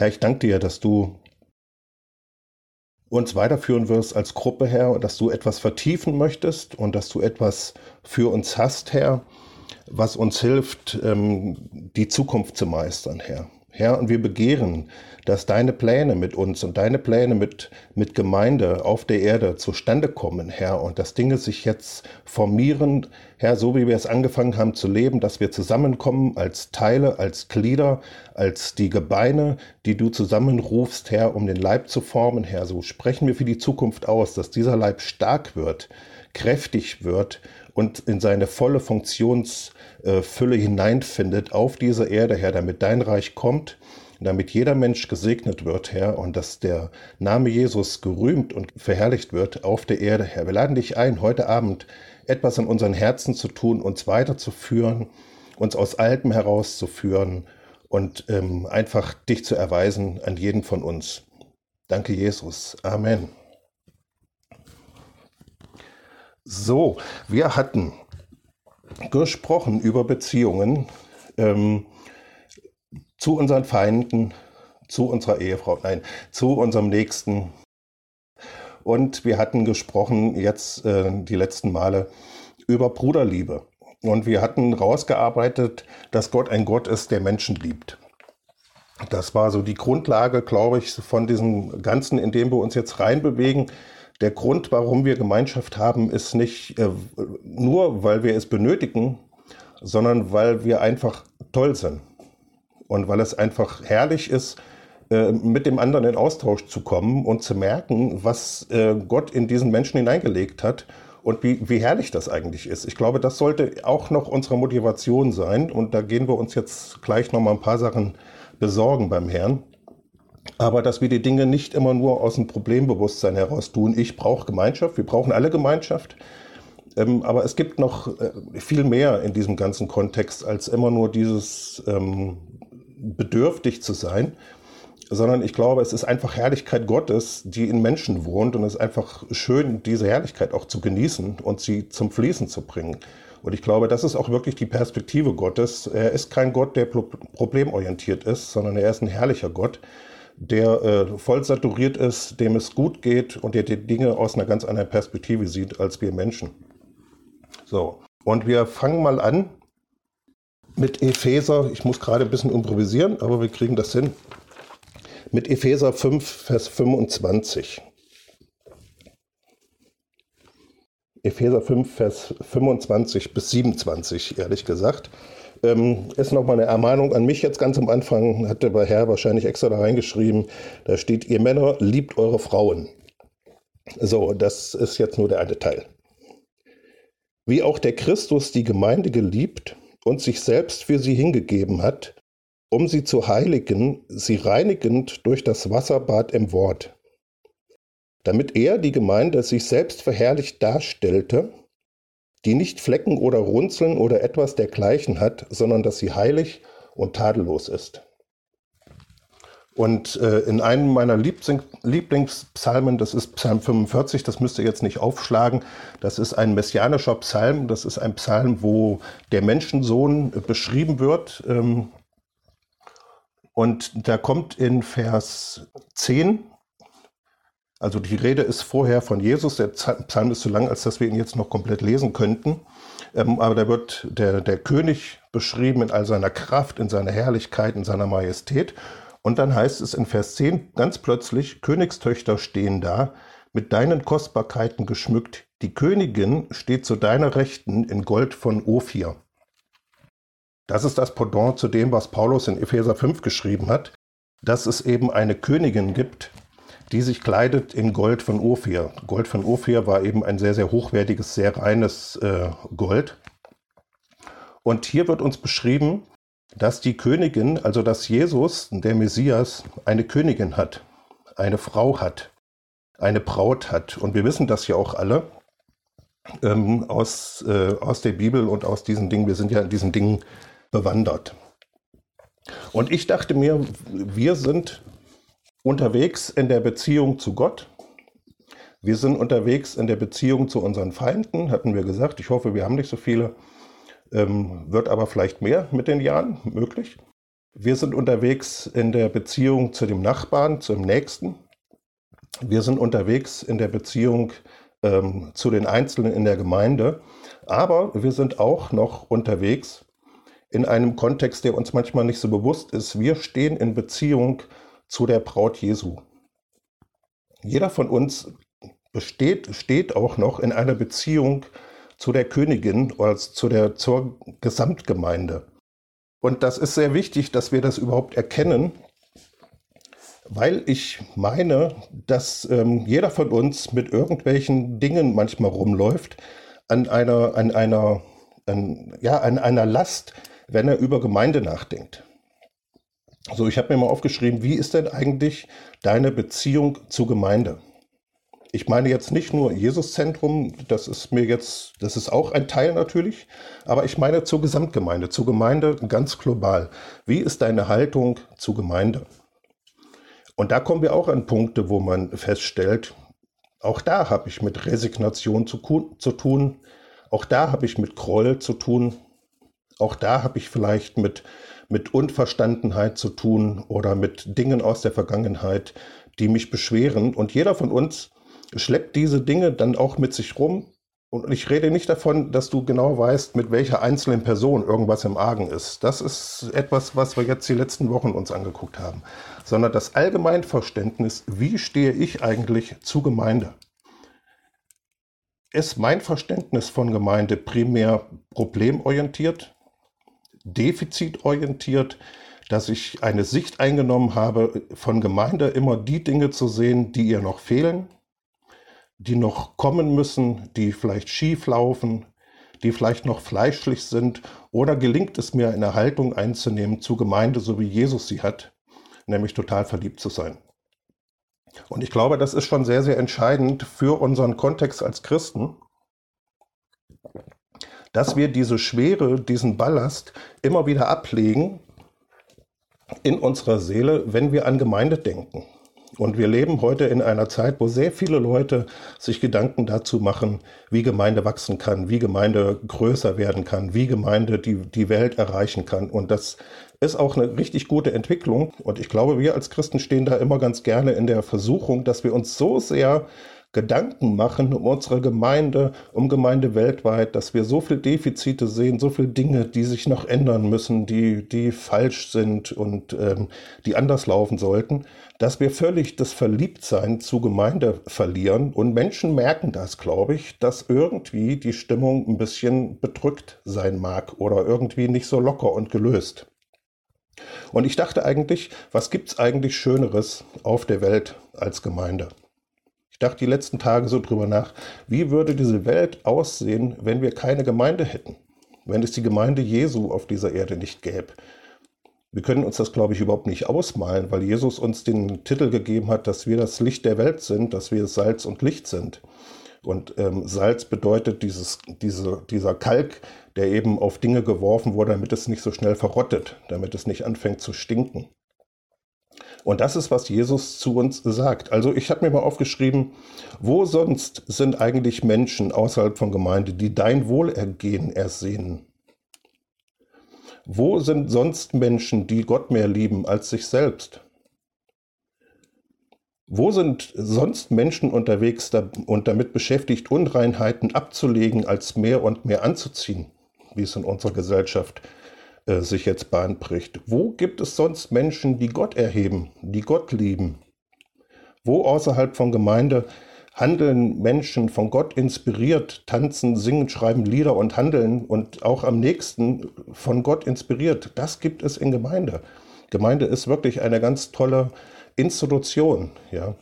Herr, ich danke dir, dass du uns weiterführen wirst als Gruppe, Herr, und dass du etwas vertiefen möchtest und dass du etwas für uns hast, Herr, was uns hilft, ähm, die Zukunft zu meistern, Herr. Herr, und wir begehren, dass deine Pläne mit uns und deine Pläne mit, mit Gemeinde auf der Erde zustande kommen, Herr, und dass Dinge sich jetzt formieren, Herr, so wie wir es angefangen haben zu leben, dass wir zusammenkommen als Teile, als Glieder, als die Gebeine, die du zusammenrufst, Herr, um den Leib zu formen, Herr. So sprechen wir für die Zukunft aus, dass dieser Leib stark wird, kräftig wird und in seine volle Funktionsfülle hineinfindet auf diese Erde, Herr, damit dein Reich kommt, damit jeder Mensch gesegnet wird, Herr, und dass der Name Jesus gerühmt und verherrlicht wird auf der Erde, Herr. Wir laden dich ein, heute Abend etwas in unseren Herzen zu tun, uns weiterzuführen, uns aus Alpen herauszuführen und ähm, einfach dich zu erweisen an jeden von uns. Danke, Jesus. Amen. So, wir hatten gesprochen über Beziehungen ähm, zu unseren Feinden, zu unserer Ehefrau, nein, zu unserem Nächsten. Und wir hatten gesprochen jetzt äh, die letzten Male über Bruderliebe. Und wir hatten rausgearbeitet, dass Gott ein Gott ist, der Menschen liebt. Das war so die Grundlage, glaube ich, von diesem Ganzen, in dem wir uns jetzt reinbewegen. Der Grund, warum wir Gemeinschaft haben, ist nicht äh, nur, weil wir es benötigen, sondern weil wir einfach toll sind. Und weil es einfach herrlich ist, äh, mit dem anderen in Austausch zu kommen und zu merken, was äh, Gott in diesen Menschen hineingelegt hat und wie, wie herrlich das eigentlich ist. Ich glaube, das sollte auch noch unsere Motivation sein. Und da gehen wir uns jetzt gleich noch mal ein paar Sachen besorgen beim Herrn. Aber dass wir die Dinge nicht immer nur aus dem Problembewusstsein heraus tun. Ich brauche Gemeinschaft, wir brauchen alle Gemeinschaft. Ähm, aber es gibt noch äh, viel mehr in diesem ganzen Kontext als immer nur dieses ähm, bedürftig zu sein, sondern ich glaube, es ist einfach Herrlichkeit Gottes, die in Menschen wohnt und es ist einfach schön, diese Herrlichkeit auch zu genießen und sie zum Fließen zu bringen. Und ich glaube, das ist auch wirklich die Perspektive Gottes. Er ist kein Gott, der problemorientiert ist, sondern er ist ein herrlicher Gott, der äh, voll saturiert ist, dem es gut geht und der die Dinge aus einer ganz anderen Perspektive sieht als wir Menschen. So, und wir fangen mal an mit Epheser. Ich muss gerade ein bisschen improvisieren, aber wir kriegen das hin. Mit Epheser 5, Vers 25. Epheser 5, Vers 25 bis 27, ehrlich gesagt. Ähm, ist nochmal eine Ermahnung an mich jetzt ganz am Anfang, hat der Herr wahrscheinlich extra da reingeschrieben. Da steht, ihr Männer liebt eure Frauen. So, das ist jetzt nur der eine Teil. Wie auch der Christus die Gemeinde geliebt und sich selbst für sie hingegeben hat, um sie zu heiligen, sie reinigend durch das Wasserbad im Wort, damit er die Gemeinde sich selbst verherrlicht darstellte die nicht Flecken oder Runzeln oder etwas dergleichen hat, sondern dass sie heilig und tadellos ist. Und äh, in einem meiner Lieblingspsalmen, das ist Psalm 45, das müsst ihr jetzt nicht aufschlagen, das ist ein messianischer Psalm, das ist ein Psalm, wo der Menschensohn beschrieben wird. Ähm, und da kommt in Vers 10 also die Rede ist vorher von Jesus. Der Psalm ist zu lang, als dass wir ihn jetzt noch komplett lesen könnten. Ähm, aber da wird der, der König beschrieben in all seiner Kraft, in seiner Herrlichkeit, in seiner Majestät. Und dann heißt es in Vers 10 ganz plötzlich, Königstöchter stehen da, mit deinen Kostbarkeiten geschmückt. Die Königin steht zu deiner Rechten in Gold von Ophir. Das ist das Pendant zu dem, was Paulus in Epheser 5 geschrieben hat, dass es eben eine Königin gibt, die sich kleidet in Gold von Ophir. Gold von Ophir war eben ein sehr, sehr hochwertiges, sehr reines äh, Gold. Und hier wird uns beschrieben, dass die Königin, also dass Jesus, der Messias, eine Königin hat, eine Frau hat, eine Braut hat. Und wir wissen das ja auch alle ähm, aus, äh, aus der Bibel und aus diesen Dingen. Wir sind ja in diesen Dingen bewandert. Und ich dachte mir, wir sind unterwegs in der Beziehung zu Gott. Wir sind unterwegs in der Beziehung zu unseren Feinden, hatten wir gesagt. Ich hoffe, wir haben nicht so viele. Ähm, wird aber vielleicht mehr mit den Jahren möglich. Wir sind unterwegs in der Beziehung zu dem Nachbarn, zum Nächsten. Wir sind unterwegs in der Beziehung ähm, zu den Einzelnen in der Gemeinde. Aber wir sind auch noch unterwegs in einem Kontext, der uns manchmal nicht so bewusst ist. Wir stehen in Beziehung zu der Braut Jesu. Jeder von uns besteht, steht auch noch in einer Beziehung zu der Königin oder zu der, zur Gesamtgemeinde. Und das ist sehr wichtig, dass wir das überhaupt erkennen, weil ich meine, dass ähm, jeder von uns mit irgendwelchen Dingen manchmal rumläuft, an einer, an einer, an, ja, an einer Last, wenn er über Gemeinde nachdenkt. So, ich habe mir mal aufgeschrieben, wie ist denn eigentlich deine Beziehung zur Gemeinde? Ich meine jetzt nicht nur Jesuszentrum, das ist mir jetzt, das ist auch ein Teil natürlich, aber ich meine zur Gesamtgemeinde, zur Gemeinde ganz global. Wie ist deine Haltung zur Gemeinde? Und da kommen wir auch an Punkte, wo man feststellt, auch da habe ich mit Resignation zu, zu tun, auch da habe ich mit Groll zu tun, auch da habe ich vielleicht mit, mit Unverstandenheit zu tun oder mit Dingen aus der Vergangenheit, die mich beschweren. Und jeder von uns schleppt diese Dinge dann auch mit sich rum. Und ich rede nicht davon, dass du genau weißt, mit welcher einzelnen Person irgendwas im Argen ist. Das ist etwas, was wir jetzt die letzten Wochen uns angeguckt haben. Sondern das Allgemeinverständnis, wie stehe ich eigentlich zu Gemeinde? Ist mein Verständnis von Gemeinde primär problemorientiert? Defizitorientiert, dass ich eine Sicht eingenommen habe, von Gemeinde immer die Dinge zu sehen, die ihr noch fehlen, die noch kommen müssen, die vielleicht schief laufen, die vielleicht noch fleischlich sind, oder gelingt es mir, eine Haltung einzunehmen zu Gemeinde, so wie Jesus sie hat, nämlich total verliebt zu sein. Und ich glaube, das ist schon sehr, sehr entscheidend für unseren Kontext als Christen, dass wir diese Schwere, diesen Ballast immer wieder ablegen in unserer Seele, wenn wir an Gemeinde denken. Und wir leben heute in einer Zeit, wo sehr viele Leute sich Gedanken dazu machen, wie Gemeinde wachsen kann, wie Gemeinde größer werden kann, wie Gemeinde die, die Welt erreichen kann. Und das ist auch eine richtig gute Entwicklung. Und ich glaube, wir als Christen stehen da immer ganz gerne in der Versuchung, dass wir uns so sehr Gedanken machen um unsere Gemeinde, um Gemeinde weltweit, dass wir so viele Defizite sehen, so viele Dinge, die sich noch ändern müssen, die, die falsch sind und ähm, die anders laufen sollten, dass wir völlig das Verliebtsein zu Gemeinde verlieren. Und Menschen merken das, glaube ich, dass irgendwie die Stimmung ein bisschen bedrückt sein mag oder irgendwie nicht so locker und gelöst. Und ich dachte eigentlich, was gibt es eigentlich Schöneres auf der Welt als Gemeinde? Dachte die letzten Tage so drüber nach, wie würde diese Welt aussehen, wenn wir keine Gemeinde hätten? Wenn es die Gemeinde Jesu auf dieser Erde nicht gäbe? Wir können uns das, glaube ich, überhaupt nicht ausmalen, weil Jesus uns den Titel gegeben hat, dass wir das Licht der Welt sind, dass wir Salz und Licht sind. Und ähm, Salz bedeutet dieses, diese, dieser Kalk, der eben auf Dinge geworfen wurde, damit es nicht so schnell verrottet, damit es nicht anfängt zu stinken. Und das ist, was Jesus zu uns sagt. Also ich habe mir mal aufgeschrieben, wo sonst sind eigentlich Menschen außerhalb von Gemeinde, die dein Wohlergehen ersehnen? Wo sind sonst Menschen, die Gott mehr lieben als sich selbst? Wo sind sonst Menschen unterwegs und damit beschäftigt, Unreinheiten abzulegen, als mehr und mehr anzuziehen, wie es in unserer Gesellschaft äh, sich jetzt Bahn bricht. Wo gibt es sonst Menschen, die Gott erheben, die Gott lieben? Wo außerhalb von Gemeinde handeln Menschen von Gott inspiriert, tanzen, singen, schreiben Lieder und handeln und auch am nächsten von Gott inspiriert? Das gibt es in Gemeinde. Gemeinde ist wirklich eine ganz tolle Institution, ja.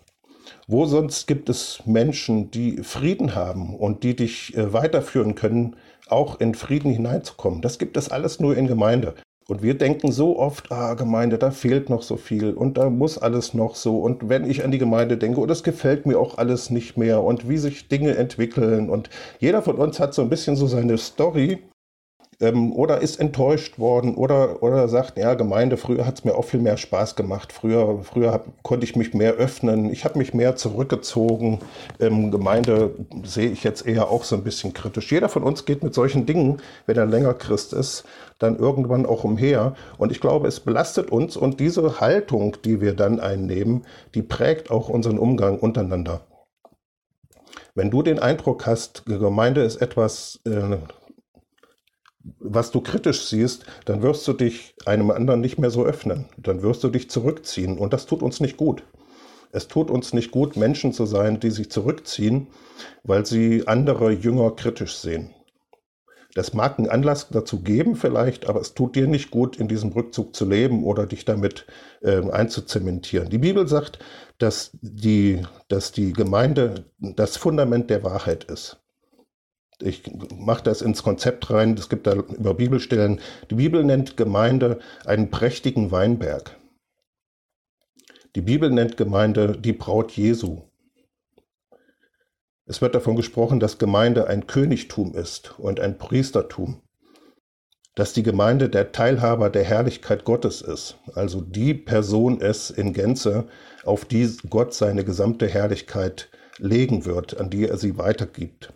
Wo sonst gibt es Menschen, die Frieden haben und die dich äh, weiterführen können auch in Frieden hineinzukommen. Das gibt es alles nur in Gemeinde. Und wir denken so oft, ah, Gemeinde, da fehlt noch so viel und da muss alles noch so. Und wenn ich an die Gemeinde denke, oh, das gefällt mir auch alles nicht mehr und wie sich Dinge entwickeln. Und jeder von uns hat so ein bisschen so seine Story, ähm, oder ist enttäuscht worden oder, oder sagt, ja, Gemeinde, früher hat es mir auch viel mehr Spaß gemacht. Früher, früher hab, konnte ich mich mehr öffnen. Ich habe mich mehr zurückgezogen. Ähm, Gemeinde sehe ich jetzt eher auch so ein bisschen kritisch. Jeder von uns geht mit solchen Dingen, wenn er länger Christ ist, dann irgendwann auch umher. Und ich glaube, es belastet uns und diese Haltung, die wir dann einnehmen, die prägt auch unseren Umgang untereinander. Wenn du den Eindruck hast, Gemeinde ist etwas äh, was du kritisch siehst, dann wirst du dich einem anderen nicht mehr so öffnen. Dann wirst du dich zurückziehen. Und das tut uns nicht gut. Es tut uns nicht gut, Menschen zu sein, die sich zurückziehen, weil sie andere Jünger kritisch sehen. Das mag einen Anlass dazu geben vielleicht, aber es tut dir nicht gut, in diesem Rückzug zu leben oder dich damit äh, einzuzementieren. Die Bibel sagt, dass die, dass die Gemeinde das Fundament der Wahrheit ist ich mache das ins Konzept rein, es gibt da über Bibelstellen. Die Bibel nennt Gemeinde einen prächtigen Weinberg. Die Bibel nennt Gemeinde die Braut Jesu. Es wird davon gesprochen, dass Gemeinde ein Königtum ist und ein Priestertum. Dass die Gemeinde der Teilhaber der Herrlichkeit Gottes ist, also die Person ist in Gänze, auf die Gott seine gesamte Herrlichkeit legen wird, an die er sie weitergibt.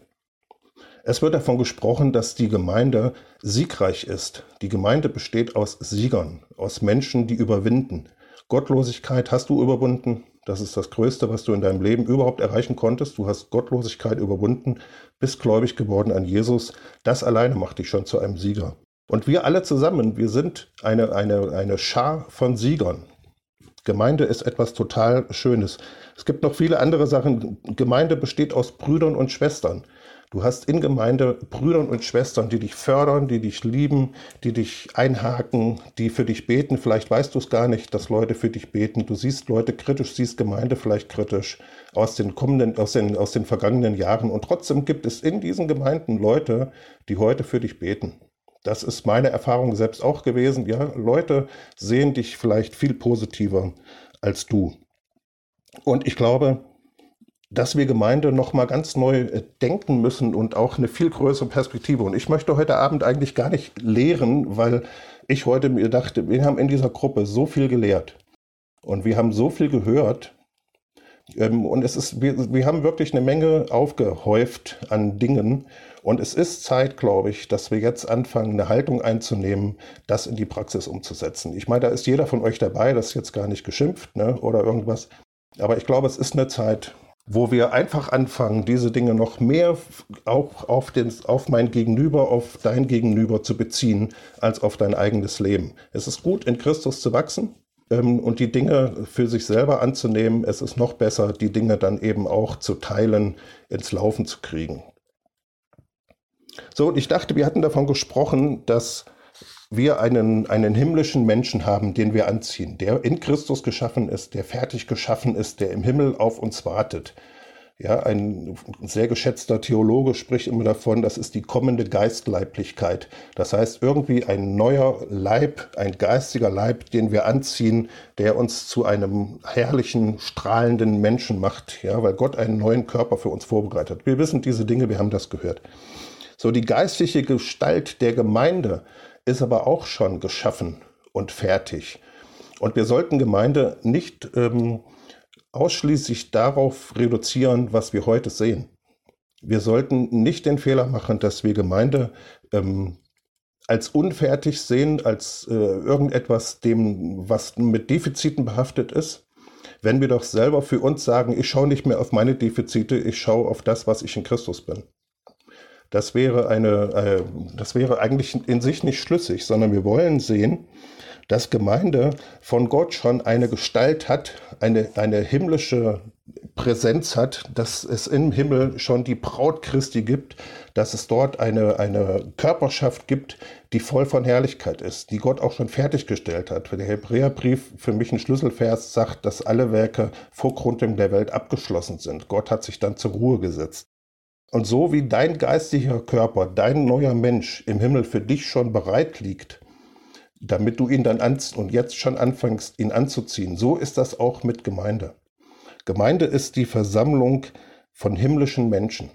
Es wird davon gesprochen, dass die Gemeinde siegreich ist. Die Gemeinde besteht aus Siegern, aus Menschen, die überwinden. Gottlosigkeit hast du überwunden. Das ist das Größte, was du in deinem Leben überhaupt erreichen konntest. Du hast Gottlosigkeit überwunden, bist gläubig geworden an Jesus. Das alleine macht dich schon zu einem Sieger. Und wir alle zusammen, wir sind eine, eine, eine Schar von Siegern. Gemeinde ist etwas total Schönes. Es gibt noch viele andere Sachen. Gemeinde besteht aus Brüdern und Schwestern. Du hast in Gemeinde Brüder und Schwestern, die dich fördern, die dich lieben, die dich einhaken, die für dich beten. Vielleicht weißt du es gar nicht, dass Leute für dich beten. Du siehst Leute kritisch, siehst Gemeinde vielleicht kritisch aus den kommenden, aus den, aus den vergangenen Jahren. Und trotzdem gibt es in diesen Gemeinden Leute, die heute für dich beten. Das ist meine Erfahrung selbst auch gewesen. Ja, Leute sehen dich vielleicht viel positiver als du. Und ich glaube, dass wir Gemeinde noch mal ganz neu äh, denken müssen und auch eine viel größere Perspektive. Und ich möchte heute Abend eigentlich gar nicht lehren, weil ich heute mir dachte, wir haben in dieser Gruppe so viel gelehrt und wir haben so viel gehört. Ähm, und es ist, wir, wir haben wirklich eine Menge aufgehäuft an Dingen. Und es ist Zeit, glaube ich, dass wir jetzt anfangen, eine Haltung einzunehmen, das in die Praxis umzusetzen. Ich meine, da ist jeder von euch dabei, das ist jetzt gar nicht geschimpft ne, oder irgendwas. Aber ich glaube, es ist eine Zeit, wo wir einfach anfangen, diese Dinge noch mehr auch auf, den, auf mein Gegenüber, auf dein Gegenüber zu beziehen, als auf dein eigenes Leben. Es ist gut, in Christus zu wachsen ähm, und die Dinge für sich selber anzunehmen. Es ist noch besser, die Dinge dann eben auch zu teilen, ins Laufen zu kriegen. So, und ich dachte, wir hatten davon gesprochen, dass wir einen, einen himmlischen Menschen haben, den wir anziehen, der in Christus geschaffen ist, der fertig geschaffen ist, der im Himmel auf uns wartet. Ja, ein sehr geschätzter Theologe spricht immer davon, das ist die kommende Geistleiblichkeit. Das heißt, irgendwie ein neuer Leib, ein geistiger Leib, den wir anziehen, der uns zu einem herrlichen, strahlenden Menschen macht. Ja, weil Gott einen neuen Körper für uns vorbereitet. Wir wissen diese Dinge, wir haben das gehört. So, die geistliche Gestalt der Gemeinde ist aber auch schon geschaffen und fertig. Und wir sollten Gemeinde nicht ähm, ausschließlich darauf reduzieren, was wir heute sehen. Wir sollten nicht den Fehler machen, dass wir Gemeinde ähm, als unfertig sehen, als äh, irgendetwas, dem, was mit Defiziten behaftet ist. Wenn wir doch selber für uns sagen, ich schaue nicht mehr auf meine Defizite, ich schaue auf das, was ich in Christus bin. Das wäre eine, äh, das wäre eigentlich in sich nicht schlüssig, sondern wir wollen sehen, dass Gemeinde von Gott schon eine Gestalt hat, eine, eine himmlische Präsenz hat, dass es im Himmel schon die Braut Christi gibt, dass es dort eine, eine Körperschaft gibt, die voll von Herrlichkeit ist, die Gott auch schon fertiggestellt hat. Der Hebräerbrief, für mich ein Schlüsselvers, sagt, dass alle Werke vor Gründung der Welt abgeschlossen sind. Gott hat sich dann zur Ruhe gesetzt. Und so wie dein geistiger Körper, dein neuer Mensch im Himmel für dich schon bereit liegt, damit du ihn dann an und jetzt schon anfängst, ihn anzuziehen, so ist das auch mit Gemeinde. Gemeinde ist die Versammlung von himmlischen Menschen.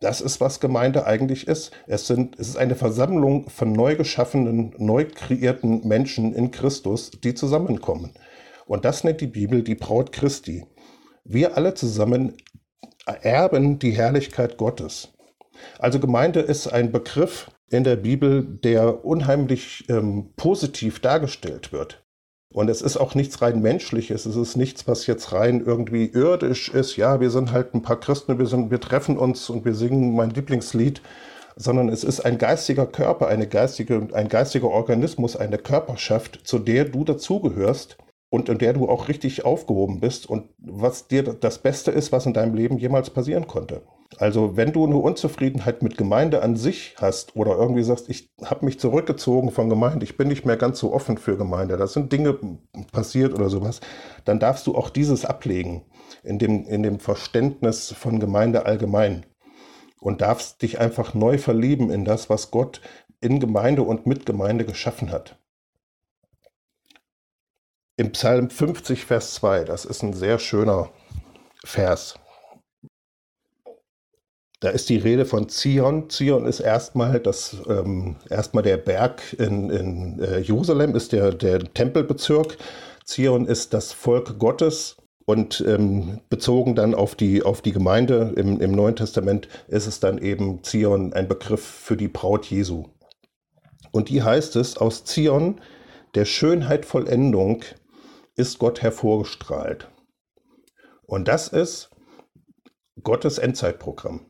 Das ist, was Gemeinde eigentlich ist. Es, sind, es ist eine Versammlung von neu geschaffenen, neu kreierten Menschen in Christus, die zusammenkommen. Und das nennt die Bibel die Braut Christi. Wir alle zusammen erben die Herrlichkeit Gottes. Also Gemeinde ist ein Begriff in der Bibel, der unheimlich ähm, positiv dargestellt wird. Und es ist auch nichts rein menschliches, es ist nichts, was jetzt rein irgendwie irdisch ist. Ja, wir sind halt ein paar Christen, wir, sind, wir treffen uns und wir singen mein Lieblingslied, sondern es ist ein geistiger Körper, eine geistige, ein geistiger Organismus, eine Körperschaft, zu der du dazugehörst und in der du auch richtig aufgehoben bist und was dir das Beste ist, was in deinem Leben jemals passieren konnte. Also wenn du eine Unzufriedenheit mit Gemeinde an sich hast oder irgendwie sagst, ich habe mich zurückgezogen von Gemeinde, ich bin nicht mehr ganz so offen für Gemeinde, da sind Dinge passiert oder sowas, dann darfst du auch dieses ablegen in dem, in dem Verständnis von Gemeinde allgemein und darfst dich einfach neu verlieben in das, was Gott in Gemeinde und mit Gemeinde geschaffen hat. Im Psalm 50, Vers 2, das ist ein sehr schöner Vers. Da ist die Rede von Zion. Zion ist erstmal das ähm, erstmal der Berg in, in äh, Jerusalem, ist der, der Tempelbezirk. Zion ist das Volk Gottes. Und ähm, bezogen dann auf die, auf die Gemeinde im, im Neuen Testament ist es dann eben Zion ein Begriff für die Braut Jesu. Und die heißt es, aus Zion, der Schönheit Vollendung, ist Gott hervorgestrahlt. Und das ist Gottes Endzeitprogramm.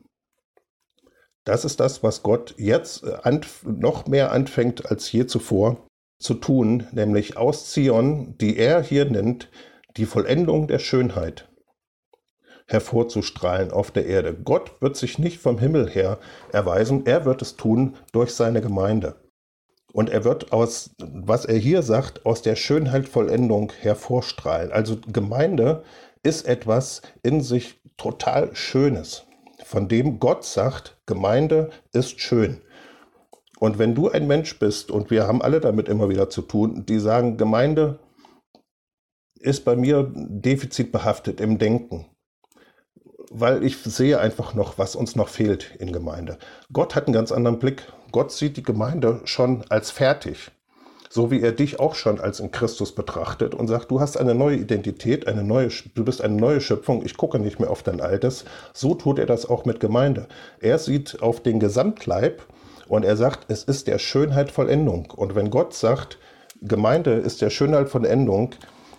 Das ist das, was Gott jetzt äh, noch mehr anfängt als je zuvor zu tun, nämlich aus Zion, die er hier nennt, die Vollendung der Schönheit hervorzustrahlen auf der Erde. Gott wird sich nicht vom Himmel her erweisen, er wird es tun durch seine Gemeinde. Und er wird aus, was er hier sagt, aus der Schönheit Vollendung hervorstrahlen. Also Gemeinde ist etwas in sich total Schönes von dem Gott sagt, Gemeinde ist schön. Und wenn du ein Mensch bist, und wir haben alle damit immer wieder zu tun, die sagen, Gemeinde ist bei mir defizitbehaftet im Denken, weil ich sehe einfach noch, was uns noch fehlt in Gemeinde. Gott hat einen ganz anderen Blick. Gott sieht die Gemeinde schon als fertig so wie er dich auch schon als in Christus betrachtet und sagt, du hast eine neue Identität, eine neue, du bist eine neue Schöpfung, ich gucke nicht mehr auf dein Altes. So tut er das auch mit Gemeinde. Er sieht auf den Gesamtleib und er sagt, es ist der Schönheit Vollendung. Und wenn Gott sagt, Gemeinde ist der Schönheit Vollendung,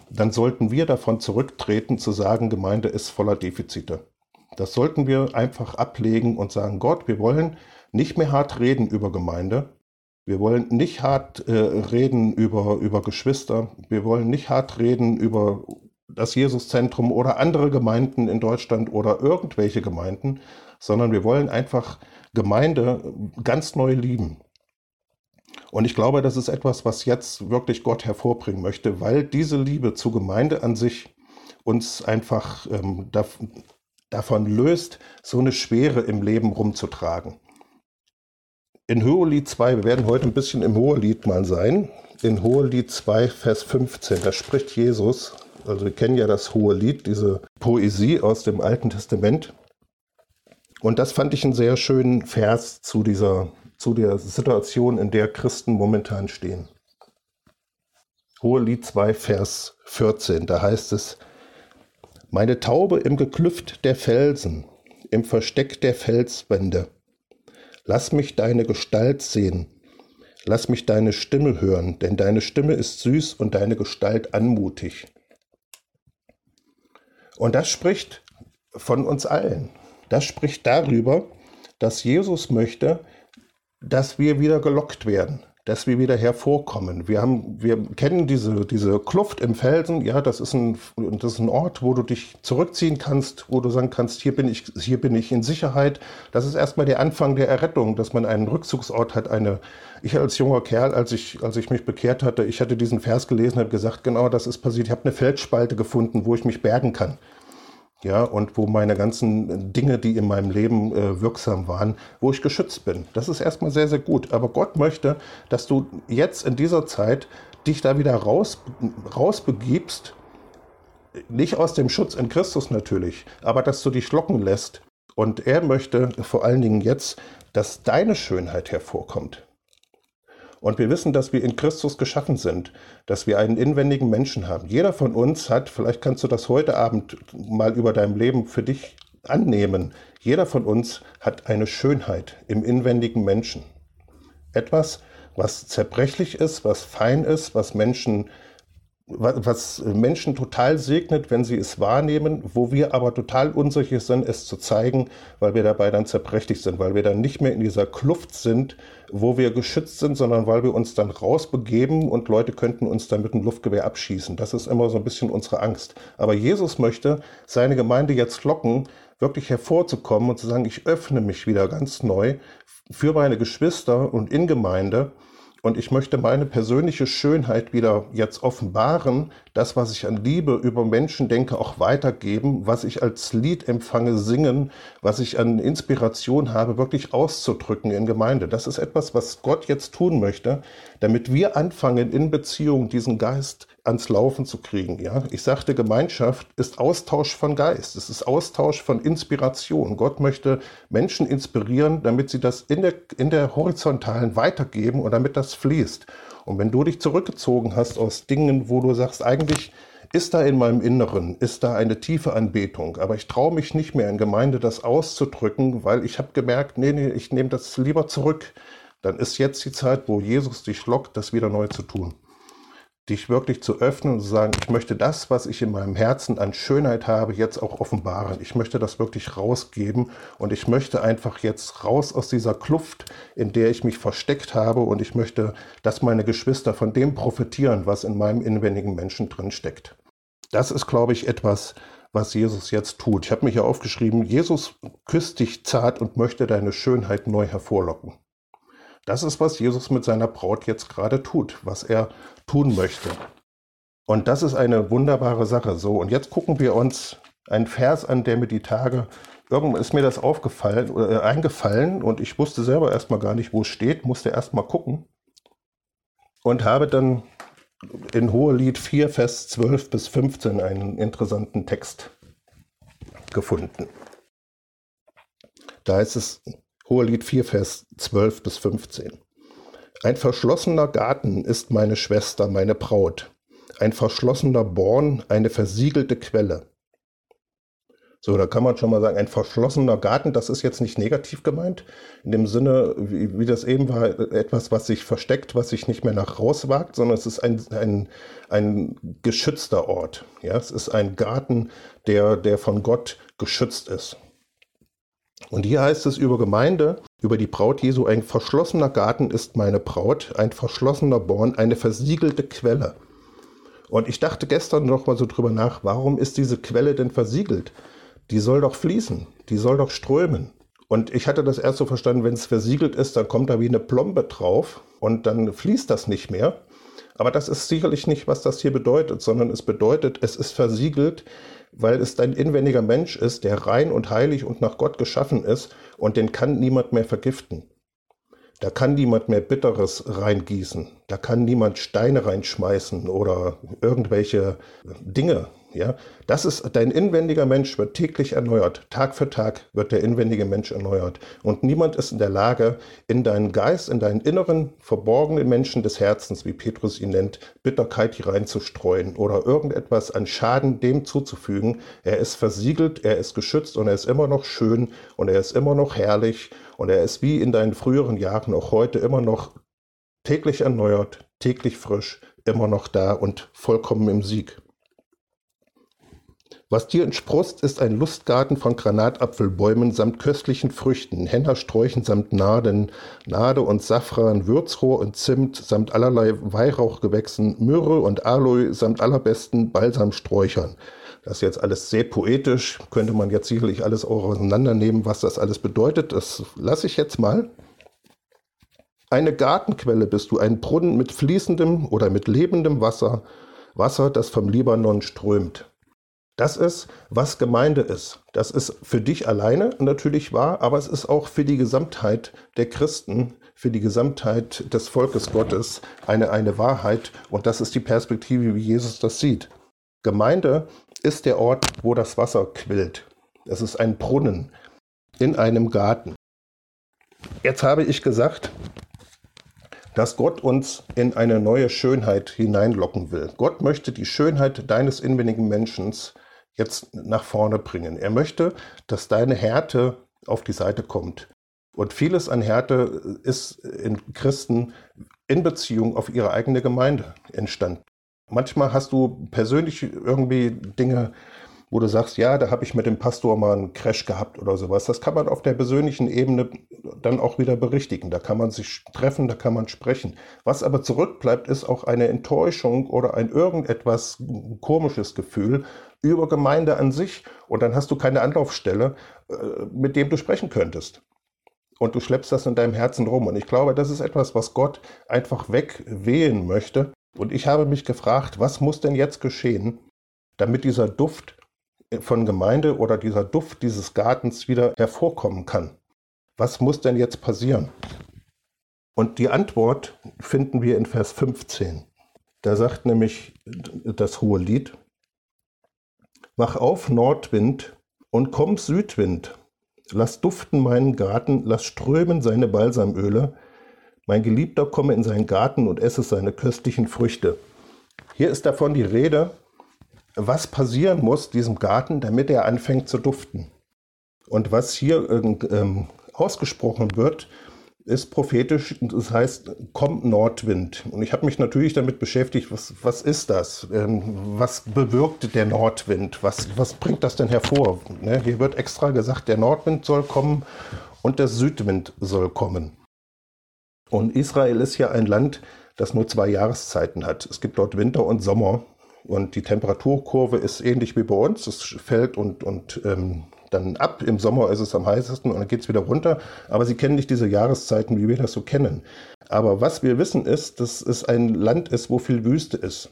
dann sollten wir davon zurücktreten zu sagen, Gemeinde ist voller Defizite. Das sollten wir einfach ablegen und sagen, Gott, wir wollen nicht mehr hart reden über Gemeinde, wir wollen nicht hart äh, reden über, über Geschwister. Wir wollen nicht hart reden über das Jesuszentrum oder andere Gemeinden in Deutschland oder irgendwelche Gemeinden, sondern wir wollen einfach Gemeinde ganz neu lieben. Und ich glaube, das ist etwas, was jetzt wirklich Gott hervorbringen möchte, weil diese Liebe zur Gemeinde an sich uns einfach ähm, davon löst, so eine Schwere im Leben rumzutragen. In Hohelied 2, wir werden heute ein bisschen im Hohelied mal sein. In Hohelied 2, Vers 15, da spricht Jesus, also wir kennen ja das Hohelied, diese Poesie aus dem Alten Testament. Und das fand ich einen sehr schönen Vers zu dieser, zu der Situation, in der Christen momentan stehen. Hohelied 2, Vers 14, da heißt es, meine Taube im Geklüft der Felsen, im Versteck der Felswände, Lass mich deine Gestalt sehen. Lass mich deine Stimme hören, denn deine Stimme ist süß und deine Gestalt anmutig. Und das spricht von uns allen. Das spricht darüber, dass Jesus möchte, dass wir wieder gelockt werden, dass wir wieder hervorkommen. Wir, haben, wir kennen diese, diese Kluft im Felsen, ja, das ist, ein, das ist ein Ort, wo du dich zurückziehen kannst, wo du sagen kannst, hier bin ich, hier bin ich in Sicherheit. Das ist erstmal der Anfang der Errettung, dass man einen Rückzugsort hat. Eine, ich als junger Kerl, als ich, als ich mich bekehrt hatte, ich hatte diesen Vers gelesen, habe gesagt, genau das ist passiert. Ich habe eine Feldspalte gefunden, wo ich mich bergen kann ja, und wo meine ganzen Dinge, die in meinem Leben äh, wirksam waren, wo ich geschützt bin. Das ist erstmal sehr, sehr gut. Aber Gott möchte, dass du jetzt in dieser Zeit dich da wieder raus, rausbegibst, nicht aus dem Schutz in Christus natürlich, aber dass du dich locken lässt Und er möchte vor allen Dingen jetzt, dass deine Schönheit hervorkommt. Und wir wissen, dass wir in Christus geschaffen sind, dass wir einen inwendigen Menschen haben. Jeder von uns hat, vielleicht kannst du das heute Abend mal über dein Leben für dich annehmen, jeder von uns hat eine Schönheit im inwendigen Menschen. Etwas, was zerbrechlich ist, was fein ist, was Menschen was Menschen total segnet, wenn sie es wahrnehmen, wo wir aber total unsicher sind, es zu zeigen, weil wir dabei dann zerbrechlich sind, weil wir dann nicht mehr in dieser Kluft sind, wo wir geschützt sind, sondern weil wir uns dann rausbegeben und Leute könnten uns dann mit dem Luftgewehr abschießen. Das ist immer so ein bisschen unsere Angst. Aber Jesus möchte seine Gemeinde jetzt locken, wirklich hervorzukommen und zu sagen, ich öffne mich wieder ganz neu für meine Geschwister und in Gemeinde und ich möchte meine persönliche Schönheit wieder jetzt offenbaren, das, was ich an Liebe über Menschen denke, auch weitergeben, was ich als Lied empfange, singen, was ich an Inspiration habe, wirklich auszudrücken in Gemeinde. Das ist etwas, was Gott jetzt tun möchte, damit wir anfangen, in Beziehung diesen Geist ans Laufen zu kriegen. Ja? Ich sagte, Gemeinschaft ist Austausch von Geist, es ist Austausch von Inspiration. Gott möchte Menschen inspirieren, damit sie das in der, in der horizontalen weitergeben und damit das fließt. Und wenn du dich zurückgezogen hast aus Dingen, wo du sagst, eigentlich ist da in meinem Inneren, ist da eine tiefe Anbetung, aber ich traue mich nicht mehr in Gemeinde das auszudrücken, weil ich habe gemerkt, nee, nee, ich nehme das lieber zurück. Dann ist jetzt die Zeit, wo Jesus dich lockt, das wieder neu zu tun dich wirklich zu öffnen und zu sagen, ich möchte das, was ich in meinem Herzen an Schönheit habe, jetzt auch offenbaren. Ich möchte das wirklich rausgeben und ich möchte einfach jetzt raus aus dieser Kluft, in der ich mich versteckt habe und ich möchte, dass meine Geschwister von dem profitieren, was in meinem inwendigen Menschen drin steckt. Das ist, glaube ich, etwas, was Jesus jetzt tut. Ich habe mich ja aufgeschrieben, Jesus küsst dich zart und möchte deine Schönheit neu hervorlocken. Das ist, was Jesus mit seiner Braut jetzt gerade tut, was er tun möchte. Und das ist eine wunderbare Sache. So, und jetzt gucken wir uns einen Vers an, der mir die Tage, irgendwann ist mir das aufgefallen, äh, eingefallen und ich wusste selber erstmal gar nicht, wo es steht, musste erstmal gucken und habe dann in Hohelied 4, Vers 12 bis 15 einen interessanten Text gefunden. Da ist es Hohelied 4, Vers 12 bis 15. Ein verschlossener Garten ist meine Schwester, meine Braut. Ein verschlossener Born, eine versiegelte Quelle. So, da kann man schon mal sagen, ein verschlossener Garten, das ist jetzt nicht negativ gemeint, in dem Sinne, wie, wie das eben war, etwas, was sich versteckt, was sich nicht mehr nach raus wagt, sondern es ist ein, ein, ein geschützter Ort. Ja, es ist ein Garten, der, der von Gott geschützt ist. Und hier heißt es über Gemeinde, über die Braut Jesu, ein verschlossener Garten ist meine Braut, ein verschlossener Born, eine versiegelte Quelle. Und ich dachte gestern noch mal so drüber nach, warum ist diese Quelle denn versiegelt? Die soll doch fließen, die soll doch strömen. Und ich hatte das erst so verstanden, wenn es versiegelt ist, dann kommt da wie eine Plombe drauf und dann fließt das nicht mehr. Aber das ist sicherlich nicht, was das hier bedeutet, sondern es bedeutet, es ist versiegelt, weil es dein inwendiger Mensch ist, der rein und heilig und nach Gott geschaffen ist und den kann niemand mehr vergiften. Da kann niemand mehr Bitteres reingießen. Da kann niemand Steine reinschmeißen oder irgendwelche Dinge ja, das ist dein inwendiger Mensch wird täglich erneuert. Tag für Tag wird der inwendige Mensch erneuert. Und niemand ist in der Lage, in deinen Geist, in deinen inneren, verborgenen Menschen des Herzens, wie Petrus ihn nennt, Bitterkeit hier reinzustreuen oder irgendetwas an Schaden dem zuzufügen. Er ist versiegelt, er ist geschützt und er ist immer noch schön und er ist immer noch herrlich und er ist wie in deinen früheren Jahren auch heute immer noch täglich erneuert, täglich frisch, immer noch da und vollkommen im Sieg. Was dir entsproßt, ist ein Lustgarten von Granatapfelbäumen samt köstlichen Früchten, Hennersträuchen samt Naden, Nade und Safran, Würzrohr und Zimt samt allerlei Weihrauchgewächsen, Myrrhe und Aloe samt allerbesten Balsamsträuchern. Das ist jetzt alles sehr poetisch, könnte man jetzt sicherlich alles auch auseinandernehmen, was das alles bedeutet. Das lasse ich jetzt mal. Eine Gartenquelle bist du, ein Brunnen mit fließendem oder mit lebendem Wasser, Wasser, das vom Libanon strömt. Das ist, was Gemeinde ist. Das ist für dich alleine natürlich wahr, aber es ist auch für die Gesamtheit der Christen, für die Gesamtheit des Volkes Gottes eine, eine Wahrheit. Und das ist die Perspektive, wie Jesus das sieht. Gemeinde ist der Ort, wo das Wasser quillt. Es ist ein Brunnen. in einem Garten. Jetzt habe ich gesagt, dass Gott uns in eine neue Schönheit hineinlocken will. Gott möchte die Schönheit deines inwendigen Menschen jetzt nach vorne bringen. Er möchte, dass deine Härte auf die Seite kommt. Und vieles an Härte ist in Christen in Beziehung auf ihre eigene Gemeinde entstanden. Manchmal hast du persönlich irgendwie Dinge, wo du sagst, ja, da habe ich mit dem Pastor mal einen Crash gehabt oder sowas. Das kann man auf der persönlichen Ebene dann auch wieder berichtigen. Da kann man sich treffen, da kann man sprechen. Was aber zurückbleibt, ist auch eine Enttäuschung oder ein irgendetwas komisches Gefühl über Gemeinde an sich. Und dann hast du keine Anlaufstelle, äh, mit dem du sprechen könntest. Und du schleppst das in deinem Herzen rum. Und ich glaube, das ist etwas, was Gott einfach wegwehen möchte. Und ich habe mich gefragt, was muss denn jetzt geschehen, damit dieser Duft von Gemeinde oder dieser Duft dieses Gartens wieder hervorkommen kann. Was muss denn jetzt passieren? Und die Antwort finden wir in Vers 15. Da sagt nämlich das hohe Lied, Wach auf, Nordwind, und komm, Südwind. Lass duften meinen Garten, lass strömen seine Balsamöle. Mein Geliebter komme in seinen Garten und esse seine köstlichen Früchte. Hier ist davon die Rede, was passieren muss, diesem Garten, damit er anfängt zu duften. Und was hier ähm, ausgesprochen wird, ist prophetisch, das heißt, kommt Nordwind. Und ich habe mich natürlich damit beschäftigt, was, was ist das? Ähm, was bewirkt der Nordwind? Was, was bringt das denn hervor? Ne? Hier wird extra gesagt, der Nordwind soll kommen und der Südwind soll kommen. Und Israel ist ja ein Land, das nur zwei Jahreszeiten hat. Es gibt dort Winter und Sommer. Und die Temperaturkurve ist ähnlich wie bei uns. Es fällt und, und ähm, dann ab. Im Sommer ist es am heißesten und dann geht es wieder runter. Aber sie kennen nicht diese Jahreszeiten, wie wir das so kennen. Aber was wir wissen ist, dass es ein Land ist, wo viel Wüste ist,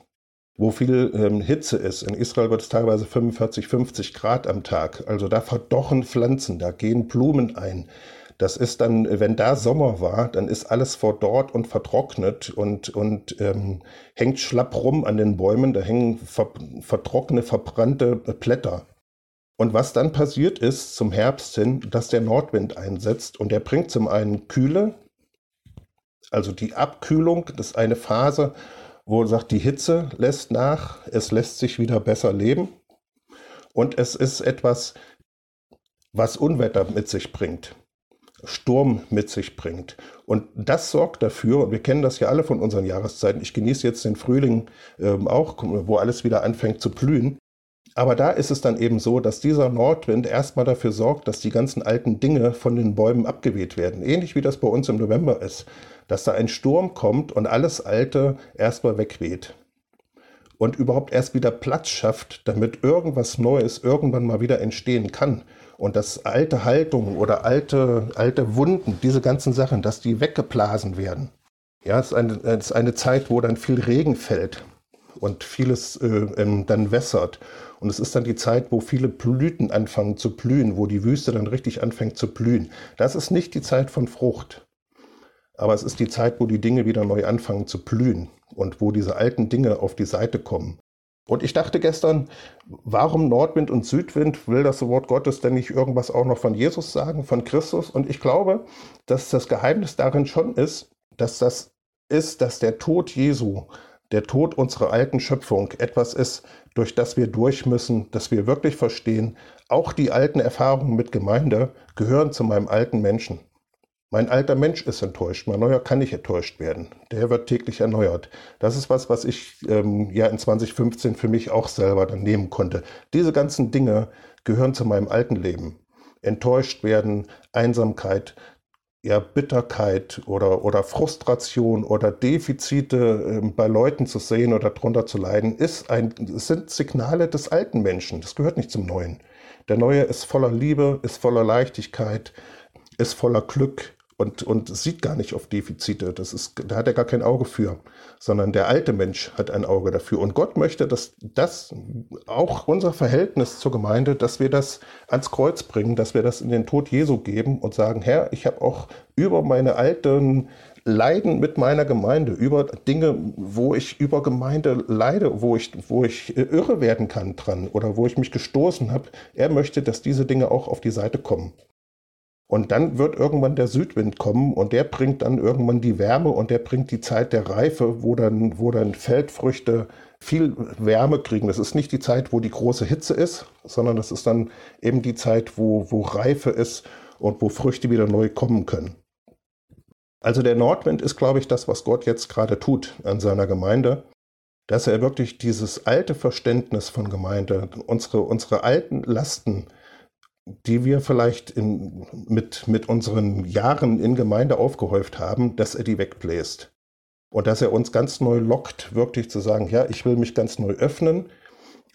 wo viel ähm, Hitze ist. In Israel wird es teilweise 45, 50 Grad am Tag. Also da verdochen Pflanzen, da gehen Blumen ein. Das ist dann, wenn da Sommer war, dann ist alles verdorrt und vertrocknet und, und ähm, hängt schlapp rum an den Bäumen. Da hängen ver, vertrocknete, verbrannte Blätter. Und was dann passiert ist zum Herbst hin, dass der Nordwind einsetzt und der bringt zum einen Kühle, also die Abkühlung, das ist eine Phase, wo sagt, die Hitze lässt nach, es lässt sich wieder besser leben und es ist etwas, was Unwetter mit sich bringt. Sturm mit sich bringt. Und das sorgt dafür, und wir kennen das ja alle von unseren Jahreszeiten, ich genieße jetzt den Frühling ähm, auch, wo alles wieder anfängt zu blühen. Aber da ist es dann eben so, dass dieser Nordwind erstmal dafür sorgt, dass die ganzen alten Dinge von den Bäumen abgeweht werden. Ähnlich wie das bei uns im November ist. Dass da ein Sturm kommt und alles Alte erstmal wegweht. Und überhaupt erst wieder Platz schafft, damit irgendwas Neues irgendwann mal wieder entstehen kann und dass alte Haltungen oder alte, alte Wunden, diese ganzen Sachen, dass die weggeblasen werden. Ja, es ist eine, es ist eine Zeit, wo dann viel Regen fällt und vieles äh, ähm, dann wässert. Und es ist dann die Zeit, wo viele Blüten anfangen zu blühen, wo die Wüste dann richtig anfängt zu blühen. Das ist nicht die Zeit von Frucht. Aber es ist die Zeit, wo die Dinge wieder neu anfangen zu blühen und wo diese alten Dinge auf die Seite kommen. Und ich dachte gestern, warum Nordwind und Südwind? Will das Wort Gottes denn nicht irgendwas auch noch von Jesus sagen, von Christus? Und ich glaube, dass das Geheimnis darin schon ist, dass das ist, dass der Tod Jesu, der Tod unserer alten Schöpfung etwas ist, durch das wir durch müssen, dass wir wirklich verstehen, auch die alten Erfahrungen mit Gemeinde gehören zu meinem alten Menschen. Mein alter Mensch ist enttäuscht, mein neuer kann nicht enttäuscht werden. Der wird täglich erneuert. Das ist was, was ich ähm, ja in 2015 für mich auch selber dann nehmen konnte. Diese ganzen Dinge gehören zu meinem alten Leben. Enttäuscht werden, Einsamkeit, ja, Bitterkeit oder, oder Frustration oder Defizite äh, bei Leuten zu sehen oder darunter zu leiden, ist ein, sind Signale des alten Menschen. Das gehört nicht zum Neuen. Der Neue ist voller Liebe, ist voller Leichtigkeit, ist voller Glück, und, und sieht gar nicht auf Defizite. Das ist, da hat er gar kein Auge für, sondern der alte Mensch hat ein Auge dafür. Und Gott möchte, dass das auch unser Verhältnis zur Gemeinde, dass wir das ans Kreuz bringen, dass wir das in den Tod Jesu geben und sagen, Herr, ich habe auch über meine alten Leiden mit meiner Gemeinde, über Dinge, wo ich über Gemeinde leide, wo ich, wo ich irre werden kann dran oder wo ich mich gestoßen habe. Er möchte, dass diese Dinge auch auf die Seite kommen. Und dann wird irgendwann der Südwind kommen und der bringt dann irgendwann die Wärme und der bringt die Zeit der Reife, wo dann, wo dann Feldfrüchte viel Wärme kriegen. Das ist nicht die Zeit, wo die große Hitze ist, sondern das ist dann eben die Zeit, wo, wo Reife ist und wo Früchte wieder neu kommen können. Also der Nordwind ist, glaube ich, das, was Gott jetzt gerade tut an seiner Gemeinde, dass er wirklich dieses alte Verständnis von Gemeinde, unsere, unsere alten Lasten, die wir vielleicht in, mit, mit unseren Jahren in Gemeinde aufgehäuft haben, dass er die wegbläst. Und dass er uns ganz neu lockt, wirklich zu sagen, ja, ich will mich ganz neu öffnen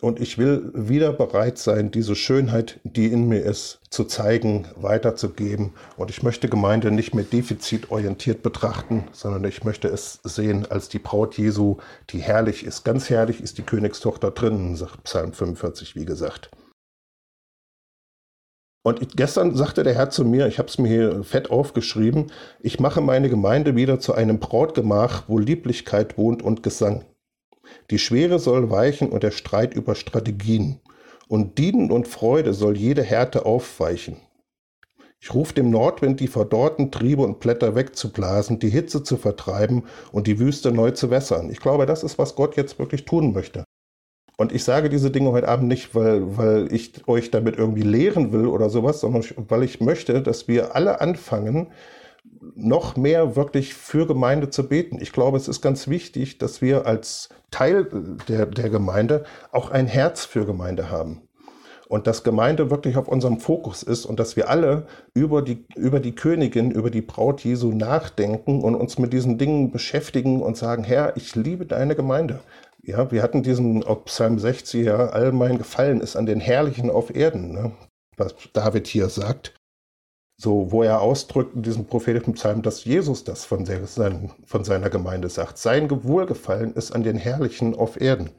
und ich will wieder bereit sein, diese Schönheit, die in mir ist, zu zeigen, weiterzugeben. Und ich möchte Gemeinde nicht mehr defizitorientiert betrachten, sondern ich möchte es sehen als die Braut Jesu, die herrlich ist. Ganz herrlich ist die Königstochter drinnen, sagt Psalm 45, wie gesagt. Und gestern sagte der Herr zu mir, ich habe es mir hier fett aufgeschrieben, ich mache meine Gemeinde wieder zu einem Brautgemach, wo Lieblichkeit wohnt und Gesang. Die Schwere soll weichen und der Streit über Strategien. Und Dienen und Freude soll jede Härte aufweichen. Ich rufe dem Nordwind die verdorrten Triebe und Blätter wegzublasen, die Hitze zu vertreiben und die Wüste neu zu wässern. Ich glaube, das ist, was Gott jetzt wirklich tun möchte. Und ich sage diese Dinge heute Abend nicht, weil, weil ich euch damit irgendwie lehren will oder sowas, sondern weil ich möchte, dass wir alle anfangen, noch mehr wirklich für Gemeinde zu beten. Ich glaube, es ist ganz wichtig, dass wir als Teil der, der Gemeinde auch ein Herz für Gemeinde haben. Und dass Gemeinde wirklich auf unserem Fokus ist und dass wir alle über die, über die Königin, über die Braut Jesu nachdenken und uns mit diesen Dingen beschäftigen und sagen, Herr, ich liebe deine Gemeinde. Ja, wir hatten diesen Psalm 60, ja, all mein Gefallen ist an den Herrlichen auf Erden, ne? was David hier sagt. So, wo er ausdrückt in diesem prophetischen Psalm, dass Jesus das von, der, von seiner Gemeinde sagt. Sein Wohlgefallen ist an den Herrlichen auf Erden.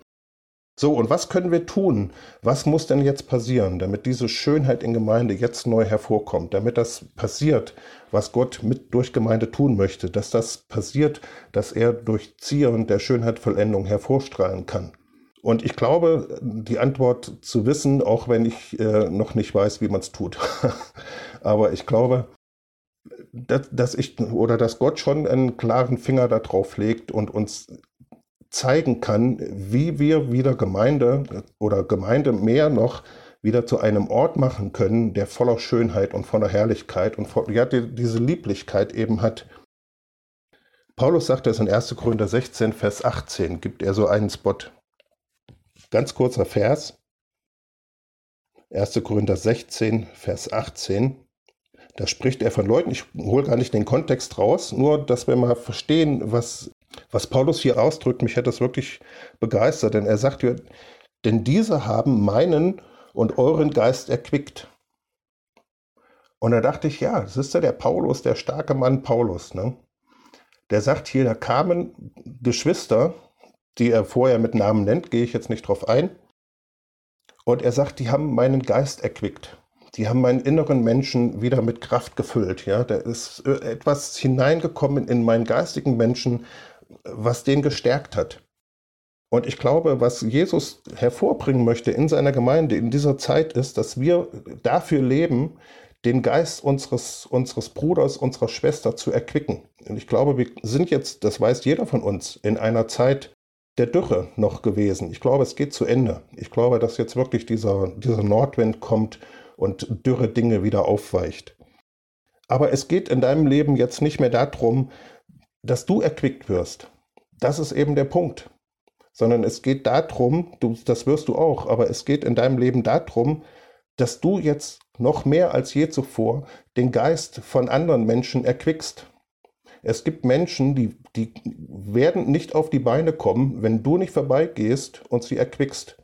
So, und was können wir tun? Was muss denn jetzt passieren, damit diese Schönheit in Gemeinde jetzt neu hervorkommt, damit das passiert, was Gott mit durch Gemeinde tun möchte, dass das passiert, dass er durch Zieren der Schönheitvollendung hervorstrahlen kann? Und ich glaube, die Antwort zu wissen, auch wenn ich äh, noch nicht weiß, wie man es tut. Aber ich glaube, dass, dass, ich oder dass Gott schon einen klaren Finger darauf legt und uns zeigen kann, wie wir wieder Gemeinde oder Gemeinde mehr noch wieder zu einem Ort machen können, der voller Schönheit und voller Herrlichkeit und voll, ja, die, diese Lieblichkeit eben hat. Paulus sagt das in 1. Korinther 16, Vers 18, gibt er so einen Spot. Ganz kurzer Vers. 1. Korinther 16, Vers 18. Da spricht er von Leuten, ich hole gar nicht den Kontext raus, nur dass wir mal verstehen, was was Paulus hier ausdrückt, mich hat das wirklich begeistert, denn er sagt, denn diese haben meinen und euren Geist erquickt. Und da dachte ich, ja, das ist ja der Paulus, der starke Mann Paulus. Ne? Der sagt hier, da kamen Geschwister, die er vorher mit Namen nennt, gehe ich jetzt nicht drauf ein. Und er sagt, die haben meinen Geist erquickt. Die haben meinen inneren Menschen wieder mit Kraft gefüllt. Ja, da ist etwas hineingekommen in meinen geistigen Menschen, was den gestärkt hat. Und ich glaube, was Jesus hervorbringen möchte in seiner Gemeinde in dieser Zeit ist, dass wir dafür leben, den Geist unseres, unseres Bruders, unserer Schwester zu erquicken. Und ich glaube, wir sind jetzt, das weiß jeder von uns, in einer Zeit der Dürre noch gewesen. Ich glaube, es geht zu Ende. Ich glaube, dass jetzt wirklich dieser, dieser Nordwind kommt und dürre Dinge wieder aufweicht. Aber es geht in deinem Leben jetzt nicht mehr darum, dass du erquickt wirst. Das ist eben der Punkt. Sondern es geht darum, du, das wirst du auch, aber es geht in deinem Leben darum, dass du jetzt noch mehr als je zuvor den Geist von anderen Menschen erquickst. Es gibt Menschen, die, die werden nicht auf die Beine kommen, wenn du nicht vorbeigehst und sie erquickst,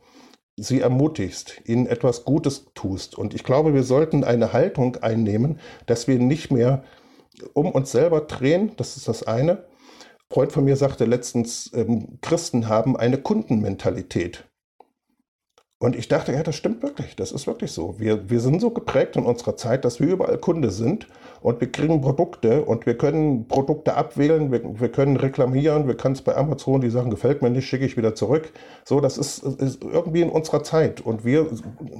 sie ermutigst, ihnen etwas Gutes tust. Und ich glaube, wir sollten eine Haltung einnehmen, dass wir nicht mehr um uns selber drehen, das ist das eine. Ein Freund von mir sagte letztens, ähm, Christen haben eine Kundenmentalität. Und ich dachte, ja, das stimmt wirklich, das ist wirklich so. Wir, wir sind so geprägt in unserer Zeit, dass wir überall Kunde sind und wir kriegen Produkte und wir können Produkte abwählen, wir, wir können reklamieren, wir können es bei Amazon, die Sachen gefällt mir nicht, schicke ich wieder zurück. So, das ist, ist irgendwie in unserer Zeit und wir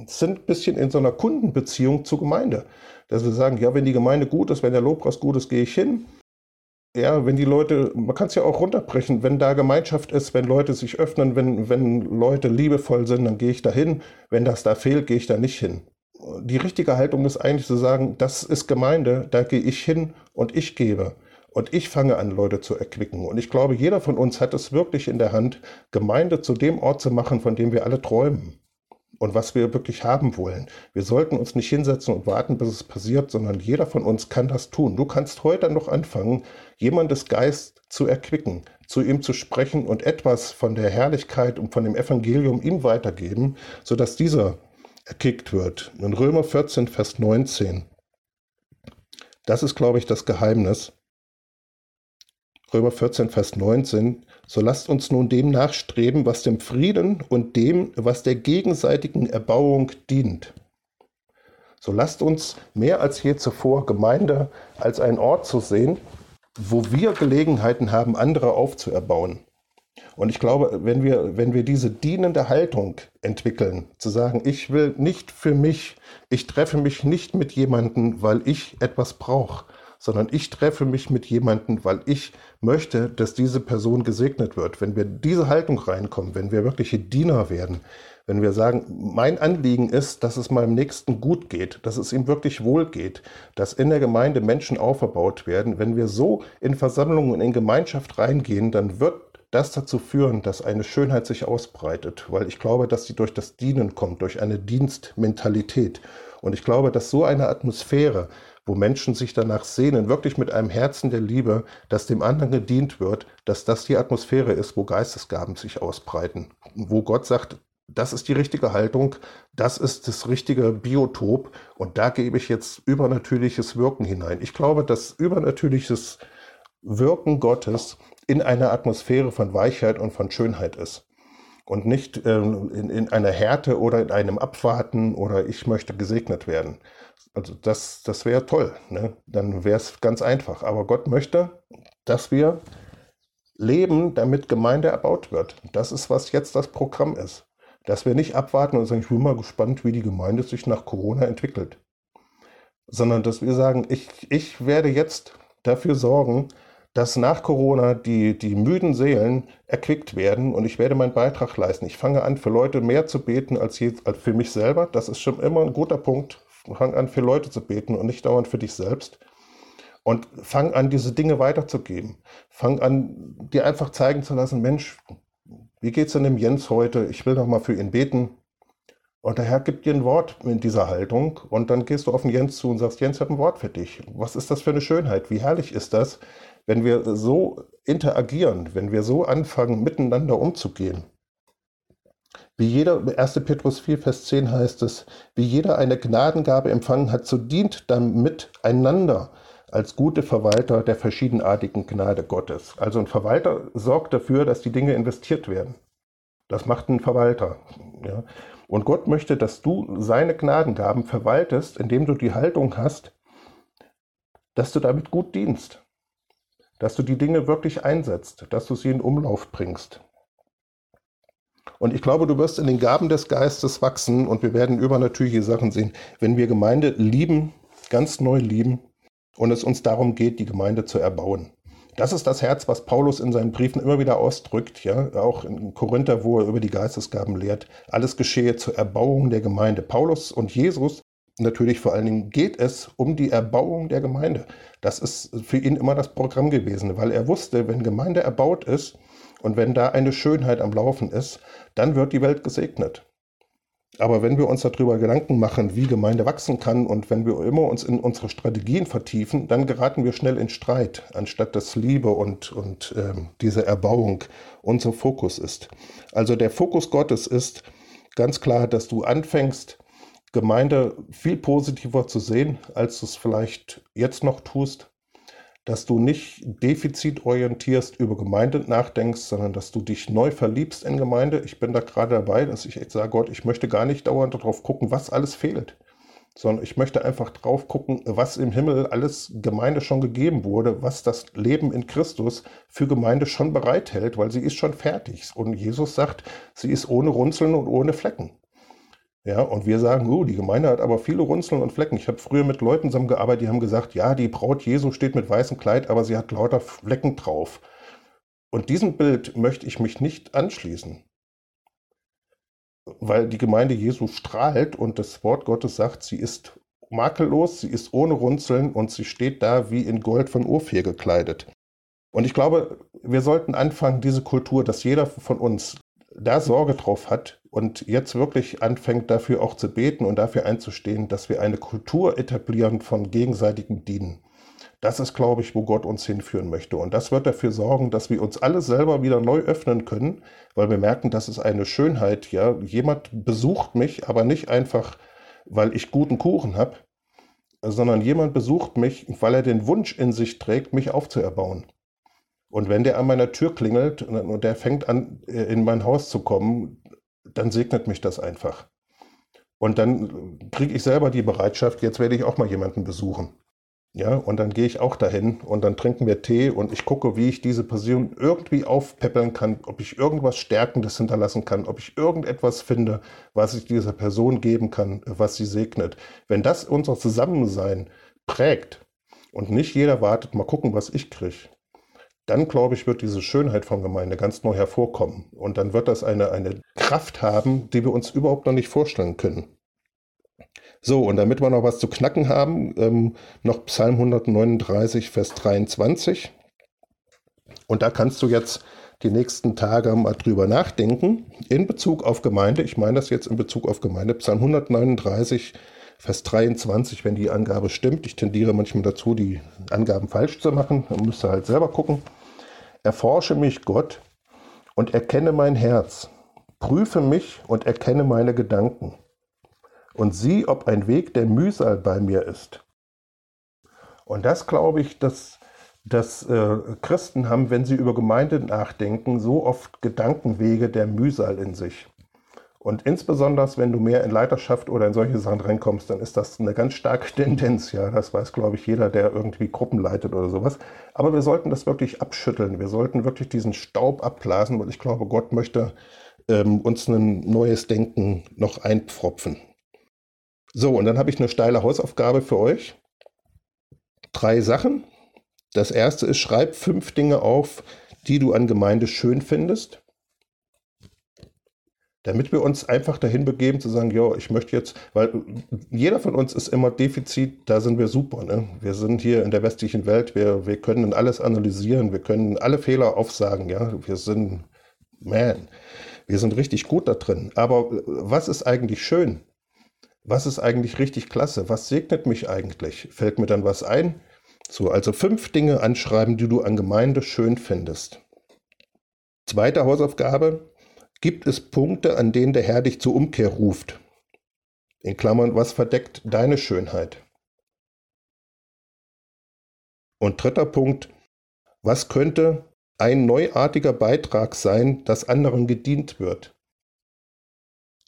sind ein bisschen in so einer Kundenbeziehung zur Gemeinde. Dass wir sagen, ja, wenn die Gemeinde gut ist, wenn der Lobpreis gut ist, gehe ich hin ja, wenn die Leute, man kann es ja auch runterbrechen, wenn da Gemeinschaft ist, wenn Leute sich öffnen, wenn, wenn Leute liebevoll sind, dann gehe ich da hin. Wenn das da fehlt, gehe ich da nicht hin. Die richtige Haltung ist eigentlich zu sagen, das ist Gemeinde, da gehe ich hin und ich gebe. Und ich fange an, Leute zu erquicken. Und ich glaube, jeder von uns hat es wirklich in der Hand, Gemeinde zu dem Ort zu machen, von dem wir alle träumen und was wir wirklich haben wollen. Wir sollten uns nicht hinsetzen und warten, bis es passiert, sondern jeder von uns kann das tun. Du kannst heute noch anfangen, jemandes Geist zu erquicken, zu ihm zu sprechen und etwas von der Herrlichkeit und von dem Evangelium ihm weitergeben, sodass dieser erkickt wird. In Römer 14, Vers 19. Das ist, glaube ich, das Geheimnis. Römer 14, Vers 19. So lasst uns nun dem nachstreben, was dem Frieden und dem, was der gegenseitigen Erbauung dient. So lasst uns mehr als je zuvor Gemeinde als einen Ort zu sehen, wo wir Gelegenheiten haben, andere aufzuerbauen. Und ich glaube, wenn wir, wenn wir diese dienende Haltung entwickeln, zu sagen, ich will nicht für mich, ich treffe mich nicht mit jemandem, weil ich etwas brauche, sondern ich treffe mich mit jemandem, weil ich möchte, dass diese Person gesegnet wird. Wenn wir diese Haltung reinkommen, wenn wir wirkliche Diener werden, wenn wir sagen, mein Anliegen ist, dass es meinem Nächsten gut geht, dass es ihm wirklich wohl geht, dass in der Gemeinde Menschen aufgebaut werden, wenn wir so in Versammlungen und in Gemeinschaft reingehen, dann wird das dazu führen, dass eine Schönheit sich ausbreitet, weil ich glaube, dass sie durch das Dienen kommt, durch eine Dienstmentalität. Und ich glaube, dass so eine Atmosphäre wo Menschen sich danach sehnen, wirklich mit einem Herzen der Liebe, dass dem anderen gedient wird, dass das die Atmosphäre ist, wo Geistesgaben sich ausbreiten, wo Gott sagt, das ist die richtige Haltung, das ist das richtige Biotop und da gebe ich jetzt übernatürliches Wirken hinein. Ich glaube, dass übernatürliches Wirken Gottes in einer Atmosphäre von Weichheit und von Schönheit ist und nicht ähm, in, in einer Härte oder in einem Abwarten oder ich möchte gesegnet werden. Also das, das wäre toll. Ne? Dann wäre es ganz einfach. Aber Gott möchte, dass wir leben, damit Gemeinde erbaut wird. Das ist, was jetzt das Programm ist. Dass wir nicht abwarten und sagen, ich bin mal gespannt, wie die Gemeinde sich nach Corona entwickelt. Sondern dass wir sagen, ich, ich werde jetzt dafür sorgen, dass nach Corona die, die müden Seelen erquickt werden und ich werde meinen Beitrag leisten. Ich fange an, für Leute mehr zu beten als, je, als für mich selber. Das ist schon immer ein guter Punkt Fang an, für Leute zu beten und nicht dauernd für dich selbst. Und fang an, diese Dinge weiterzugeben. Fang an, dir einfach zeigen zu lassen, Mensch, wie geht's denn dem Jens heute? Ich will noch mal für ihn beten. Und der Herr gibt dir ein Wort in dieser Haltung und dann gehst du auf den Jens zu und sagst, Jens, ich habe ein Wort für dich. Was ist das für eine Schönheit? Wie herrlich ist das, wenn wir so interagieren, wenn wir so anfangen, miteinander umzugehen? Wie jeder, 1. Petrus 4, Vers 10 heißt es, wie jeder eine Gnadengabe empfangen hat, so dient damit einander als gute Verwalter der verschiedenartigen Gnade Gottes. Also ein Verwalter sorgt dafür, dass die Dinge investiert werden. Das macht ein Verwalter. Ja. Und Gott möchte, dass du seine Gnadengaben verwaltest, indem du die Haltung hast, dass du damit gut dienst, dass du die Dinge wirklich einsetzt, dass du sie in Umlauf bringst. Und ich glaube, du wirst in den Gaben des Geistes wachsen und wir werden übernatürliche Sachen sehen, wenn wir Gemeinde lieben, ganz neu lieben und es uns darum geht, die Gemeinde zu erbauen. Das ist das Herz, was Paulus in seinen Briefen immer wieder ausdrückt, ja, auch in Korinther, wo er über die Geistesgaben lehrt. Alles geschehe zur Erbauung der Gemeinde. Paulus und Jesus, natürlich vor allen Dingen, geht es um die Erbauung der Gemeinde. Das ist für ihn immer das Programm gewesen, weil er wusste, wenn Gemeinde erbaut ist, und wenn da eine Schönheit am Laufen ist, dann wird die Welt gesegnet. Aber wenn wir uns darüber Gedanken machen, wie Gemeinde wachsen kann und wenn wir immer uns in unsere Strategien vertiefen, dann geraten wir schnell in Streit, anstatt dass Liebe und, und ähm, diese Erbauung unser Fokus ist. Also der Fokus Gottes ist ganz klar, dass du anfängst, Gemeinde viel positiver zu sehen, als du es vielleicht jetzt noch tust, dass du nicht defizitorientierst über Gemeinde nachdenkst, sondern dass du dich neu verliebst in Gemeinde. Ich bin da gerade dabei, dass ich echt sage, Gott, ich möchte gar nicht dauernd darauf gucken, was alles fehlt, sondern ich möchte einfach drauf gucken, was im Himmel alles Gemeinde schon gegeben wurde, was das Leben in Christus für Gemeinde schon bereithält, weil sie ist schon fertig. Und Jesus sagt, sie ist ohne Runzeln und ohne Flecken. Ja, und wir sagen, oh, die Gemeinde hat aber viele Runzeln und Flecken. Ich habe früher mit Leuten zusammengearbeitet, die haben gesagt, ja, die Braut Jesu steht mit weißem Kleid, aber sie hat lauter Flecken drauf. Und diesem Bild möchte ich mich nicht anschließen. Weil die Gemeinde Jesu strahlt und das Wort Gottes sagt, sie ist makellos, sie ist ohne Runzeln und sie steht da wie in Gold von Ophir gekleidet. Und ich glaube, wir sollten anfangen, diese Kultur, dass jeder von uns da Sorge drauf hat und jetzt wirklich anfängt dafür auch zu beten und dafür einzustehen, dass wir eine Kultur etablieren von gegenseitigem Dienen. Das ist, glaube ich, wo Gott uns hinführen möchte. Und das wird dafür sorgen, dass wir uns alle selber wieder neu öffnen können, weil wir merken, das ist eine Schönheit. Ja, jemand besucht mich, aber nicht einfach, weil ich guten Kuchen habe, sondern jemand besucht mich, weil er den Wunsch in sich trägt, mich aufzuerbauen. Und wenn der an meiner Tür klingelt und der fängt an, äh, in mein Haus zu kommen, dann segnet mich das einfach. Und dann kriege ich selber die Bereitschaft, jetzt werde ich auch mal jemanden besuchen. Ja, und dann gehe ich auch dahin und dann trinken wir Tee und ich gucke, wie ich diese Person irgendwie aufpeppeln kann, ob ich irgendwas Stärkendes hinterlassen kann, ob ich irgendetwas finde, was ich dieser Person geben kann, was sie segnet. Wenn das unser Zusammensein prägt und nicht jeder wartet, mal gucken, was ich kriege, dann glaube ich, wird diese Schönheit von Gemeinde ganz neu hervorkommen. Und dann wird das eine, eine Kraft haben, die wir uns überhaupt noch nicht vorstellen können. So, und damit wir noch was zu knacken haben, ähm, noch Psalm 139, Vers 23. Und da kannst du jetzt die nächsten Tage mal drüber nachdenken. In Bezug auf Gemeinde, ich meine das jetzt in Bezug auf Gemeinde, Psalm 139, Vers 23, wenn die Angabe stimmt. Ich tendiere manchmal dazu, die Angaben falsch zu machen. Man müsste halt selber gucken. Erforsche mich, Gott, und erkenne mein Herz. Prüfe mich und erkenne meine Gedanken. Und sieh, ob ein Weg der Mühsal bei mir ist. Und das glaube ich, dass, dass äh, Christen haben, wenn sie über Gemeinde nachdenken, so oft Gedankenwege der Mühsal in sich. Und insbesondere, wenn du mehr in Leiterschaft oder in solche Sachen reinkommst, dann ist das eine ganz starke Tendenz. Ja, das weiß, glaube ich, jeder, der irgendwie Gruppen leitet oder sowas. Aber wir sollten das wirklich abschütteln. Wir sollten wirklich diesen Staub abblasen, weil ich glaube, Gott möchte ähm, uns ein neues Denken noch einpfropfen. So, und dann habe ich eine steile Hausaufgabe für euch. Drei Sachen. Das erste ist, schreib fünf Dinge auf, die du an Gemeinde schön findest damit wir uns einfach dahin begeben zu sagen, ja, ich möchte jetzt, weil jeder von uns ist immer Defizit, da sind wir super. Ne? Wir sind hier in der westlichen Welt, wir, wir können alles analysieren, wir können alle Fehler aufsagen, ja, wir sind, man, wir sind richtig gut da drin. Aber was ist eigentlich schön? Was ist eigentlich richtig klasse? Was segnet mich eigentlich? Fällt mir dann was ein? So, also fünf Dinge anschreiben, die du an Gemeinde schön findest. Zweite Hausaufgabe, Gibt es Punkte, an denen der Herr dich zur Umkehr ruft? In Klammern, was verdeckt deine Schönheit? Und dritter Punkt, was könnte ein neuartiger Beitrag sein, dass anderen gedient wird?